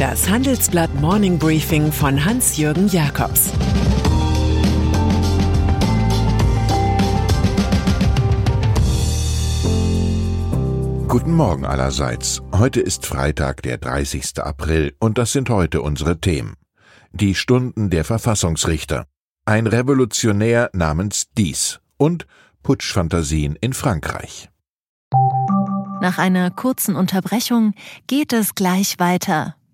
Das Handelsblatt Morning Briefing von Hans-Jürgen Jakobs Guten Morgen allerseits. Heute ist Freitag, der 30. April, und das sind heute unsere Themen. Die Stunden der Verfassungsrichter, ein Revolutionär namens Dies und Putschfantasien in Frankreich. Nach einer kurzen Unterbrechung geht es gleich weiter.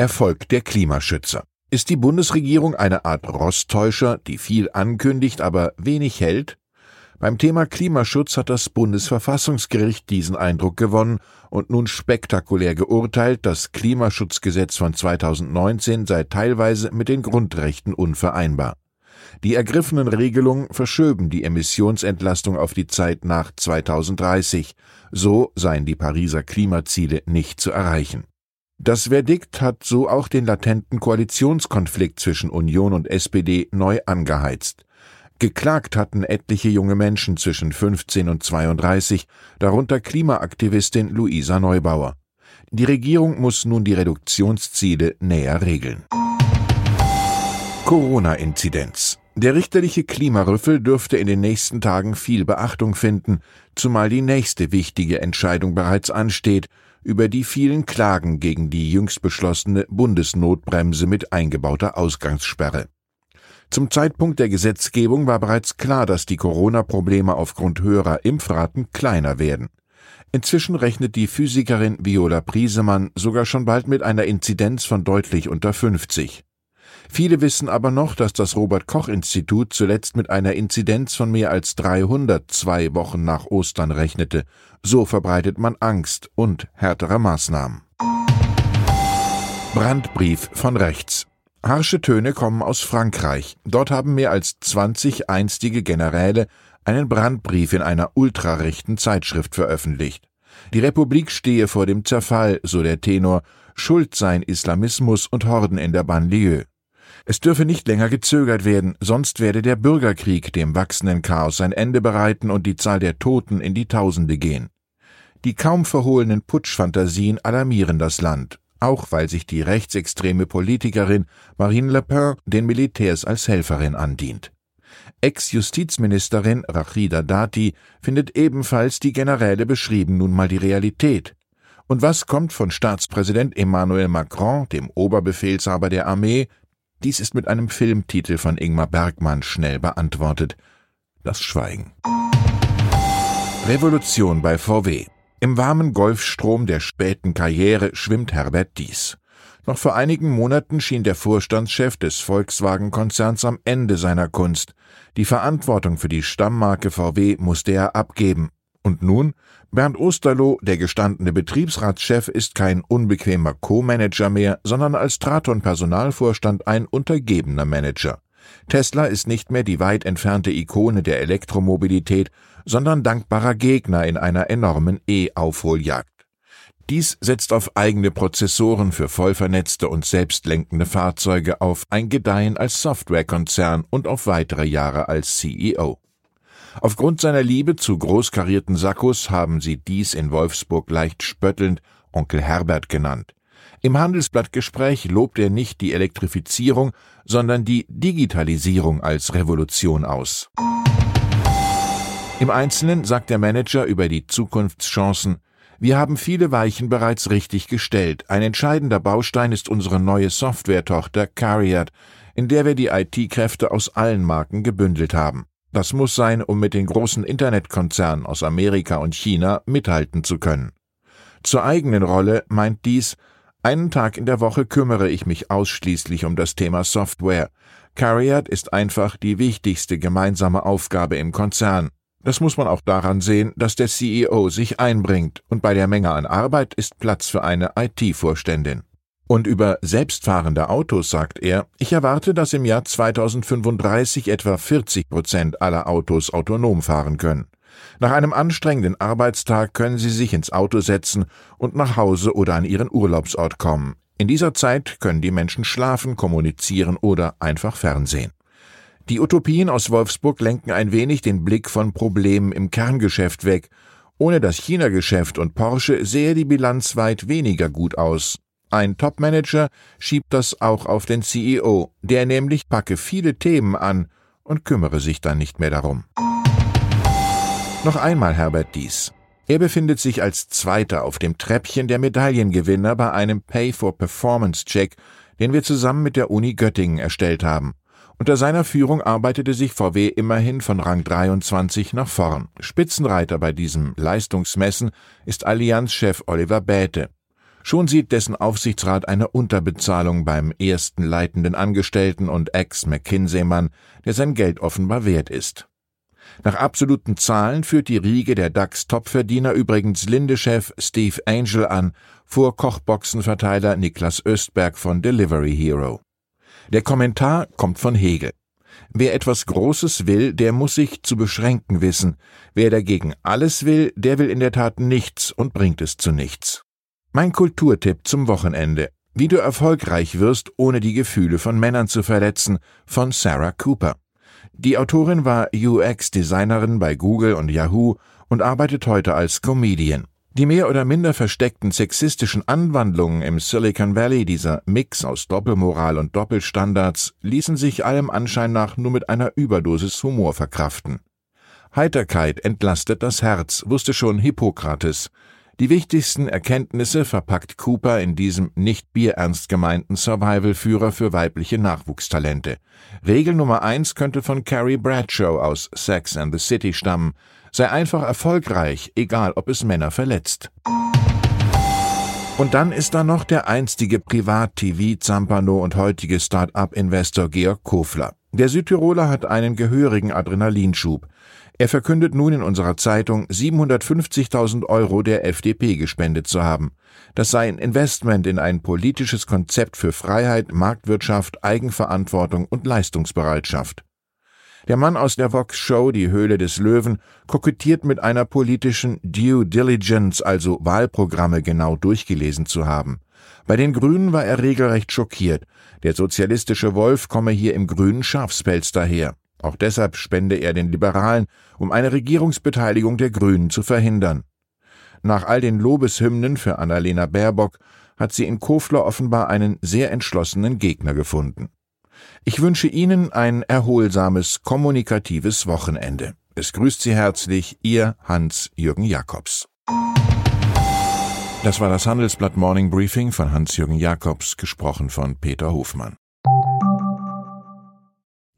Erfolg der Klimaschützer. Ist die Bundesregierung eine Art Rosttäuscher, die viel ankündigt, aber wenig hält? Beim Thema Klimaschutz hat das Bundesverfassungsgericht diesen Eindruck gewonnen und nun spektakulär geurteilt, das Klimaschutzgesetz von 2019 sei teilweise mit den Grundrechten unvereinbar. Die ergriffenen Regelungen verschöben die Emissionsentlastung auf die Zeit nach 2030. So seien die Pariser Klimaziele nicht zu erreichen. Das Verdikt hat so auch den latenten Koalitionskonflikt zwischen Union und SPD neu angeheizt. Geklagt hatten etliche junge Menschen zwischen 15 und 32, darunter Klimaaktivistin Luisa Neubauer. Die Regierung muss nun die Reduktionsziele näher regeln. Corona-Inzidenz. Der richterliche Klimarüffel dürfte in den nächsten Tagen viel Beachtung finden, zumal die nächste wichtige Entscheidung bereits ansteht, über die vielen Klagen gegen die jüngst beschlossene Bundesnotbremse mit eingebauter Ausgangssperre. Zum Zeitpunkt der Gesetzgebung war bereits klar, dass die Corona-Probleme aufgrund höherer Impfraten kleiner werden. Inzwischen rechnet die Physikerin Viola Priesemann sogar schon bald mit einer Inzidenz von deutlich unter 50. Viele wissen aber noch, dass das Robert Koch Institut zuletzt mit einer Inzidenz von mehr als 300 zwei Wochen nach Ostern rechnete. So verbreitet man Angst und härtere Maßnahmen. Brandbrief von rechts. Harsche Töne kommen aus Frankreich. Dort haben mehr als 20 einstige Generäle einen Brandbrief in einer ultrarechten Zeitschrift veröffentlicht. Die Republik stehe vor dem Zerfall, so der Tenor, schuld seien Islamismus und Horden in der Banlieue. Es dürfe nicht länger gezögert werden, sonst werde der Bürgerkrieg dem wachsenden Chaos ein Ende bereiten und die Zahl der Toten in die Tausende gehen. Die kaum verhohlenen Putschfantasien alarmieren das Land, auch weil sich die rechtsextreme Politikerin Marine Le Pen den Militärs als Helferin andient. Ex-Justizministerin Rachida Dati findet ebenfalls die Generäle beschrieben nun mal die Realität. Und was kommt von Staatspräsident Emmanuel Macron, dem Oberbefehlshaber der Armee, dies ist mit einem Filmtitel von Ingmar Bergmann schnell beantwortet. Das Schweigen. Revolution bei VW. Im warmen Golfstrom der späten Karriere schwimmt Herbert Dies. Noch vor einigen Monaten schien der Vorstandschef des Volkswagen-Konzerns am Ende seiner Kunst. Die Verantwortung für die Stammmarke VW musste er abgeben. Und nun? Bernd Osterloh, der gestandene Betriebsratschef, ist kein unbequemer Co-Manager mehr, sondern als Traton-Personalvorstand ein untergebener Manager. Tesla ist nicht mehr die weit entfernte Ikone der Elektromobilität, sondern dankbarer Gegner in einer enormen E-Aufholjagd. Dies setzt auf eigene Prozessoren für vollvernetzte und selbstlenkende Fahrzeuge auf, ein Gedeihen als Softwarekonzern und auf weitere Jahre als CEO. Aufgrund seiner Liebe zu großkarierten Sakkos haben sie dies in Wolfsburg leicht spöttelnd Onkel Herbert genannt. Im Handelsblattgespräch lobt er nicht die Elektrifizierung, sondern die Digitalisierung als Revolution aus. Im Einzelnen sagt der Manager über die Zukunftschancen, wir haben viele Weichen bereits richtig gestellt. Ein entscheidender Baustein ist unsere neue Softwaretochter Cariat, in der wir die IT-Kräfte aus allen Marken gebündelt haben. Das muss sein, um mit den großen Internetkonzernen aus Amerika und China mithalten zu können. Zur eigenen Rolle meint dies, einen Tag in der Woche kümmere ich mich ausschließlich um das Thema Software. Cariat ist einfach die wichtigste gemeinsame Aufgabe im Konzern. Das muss man auch daran sehen, dass der CEO sich einbringt und bei der Menge an Arbeit ist Platz für eine IT-Vorständin. Und über selbstfahrende Autos sagt er, ich erwarte, dass im Jahr 2035 etwa 40 Prozent aller Autos autonom fahren können. Nach einem anstrengenden Arbeitstag können Sie sich ins Auto setzen und nach Hause oder an Ihren Urlaubsort kommen. In dieser Zeit können die Menschen schlafen, kommunizieren oder einfach fernsehen. Die Utopien aus Wolfsburg lenken ein wenig den Blick von Problemen im Kerngeschäft weg. Ohne das China-Geschäft und Porsche sähe die Bilanz weit weniger gut aus. Ein Topmanager schiebt das auch auf den CEO, der nämlich packe viele Themen an und kümmere sich dann nicht mehr darum. Noch einmal Herbert Dies. Er befindet sich als Zweiter auf dem Treppchen der Medaillengewinner bei einem Pay-for-Performance-Check, den wir zusammen mit der Uni Göttingen erstellt haben. Unter seiner Führung arbeitete sich VW immerhin von Rang 23 nach vorn. Spitzenreiter bei diesem Leistungsmessen ist Allianzchef Oliver Bäte. Schon sieht dessen Aufsichtsrat eine Unterbezahlung beim ersten leitenden Angestellten und Ex-McKinsey-Mann, der sein Geld offenbar wert ist. Nach absoluten Zahlen führt die Riege der DAX-Topverdiener übrigens Linde-Chef Steve Angel an, vor Kochboxenverteiler Niklas Östberg von Delivery Hero. Der Kommentar kommt von Hegel. Wer etwas Großes will, der muss sich zu beschränken wissen. Wer dagegen alles will, der will in der Tat nichts und bringt es zu nichts. Mein Kulturtipp zum Wochenende. Wie du erfolgreich wirst, ohne die Gefühle von Männern zu verletzen, von Sarah Cooper. Die Autorin war UX-Designerin bei Google und Yahoo und arbeitet heute als Comedian. Die mehr oder minder versteckten sexistischen Anwandlungen im Silicon Valley, dieser Mix aus Doppelmoral und Doppelstandards, ließen sich allem Anschein nach nur mit einer Überdosis Humor verkraften. Heiterkeit entlastet das Herz, wusste schon Hippokrates. Die wichtigsten Erkenntnisse verpackt Cooper in diesem nicht bierernst gemeinten Survival-Führer für weibliche Nachwuchstalente. Regel Nummer eins könnte von Carrie Bradshaw aus Sex and the City stammen. Sei einfach erfolgreich, egal ob es Männer verletzt. Und dann ist da noch der einstige Privat-TV-Zampano und heutige Start-up-Investor Georg Kofler. Der Südtiroler hat einen gehörigen Adrenalinschub. Er verkündet nun in unserer Zeitung, 750.000 Euro der FDP gespendet zu haben. Das sei ein Investment in ein politisches Konzept für Freiheit, Marktwirtschaft, Eigenverantwortung und Leistungsbereitschaft. Der Mann aus der Vox-Show Die Höhle des Löwen kokettiert mit einer politischen Due Diligence, also Wahlprogramme genau durchgelesen zu haben. Bei den Grünen war er regelrecht schockiert. Der sozialistische Wolf komme hier im grünen Schafspelz daher. Auch deshalb spende er den Liberalen, um eine Regierungsbeteiligung der Grünen zu verhindern. Nach all den Lobeshymnen für Annalena Baerbock hat sie in Kofler offenbar einen sehr entschlossenen Gegner gefunden. Ich wünsche Ihnen ein erholsames, kommunikatives Wochenende. Es grüßt Sie herzlich Ihr Hans-Jürgen Jakobs. Das war das Handelsblatt Morning Briefing von Hans-Jürgen Jakobs, gesprochen von Peter Hofmann.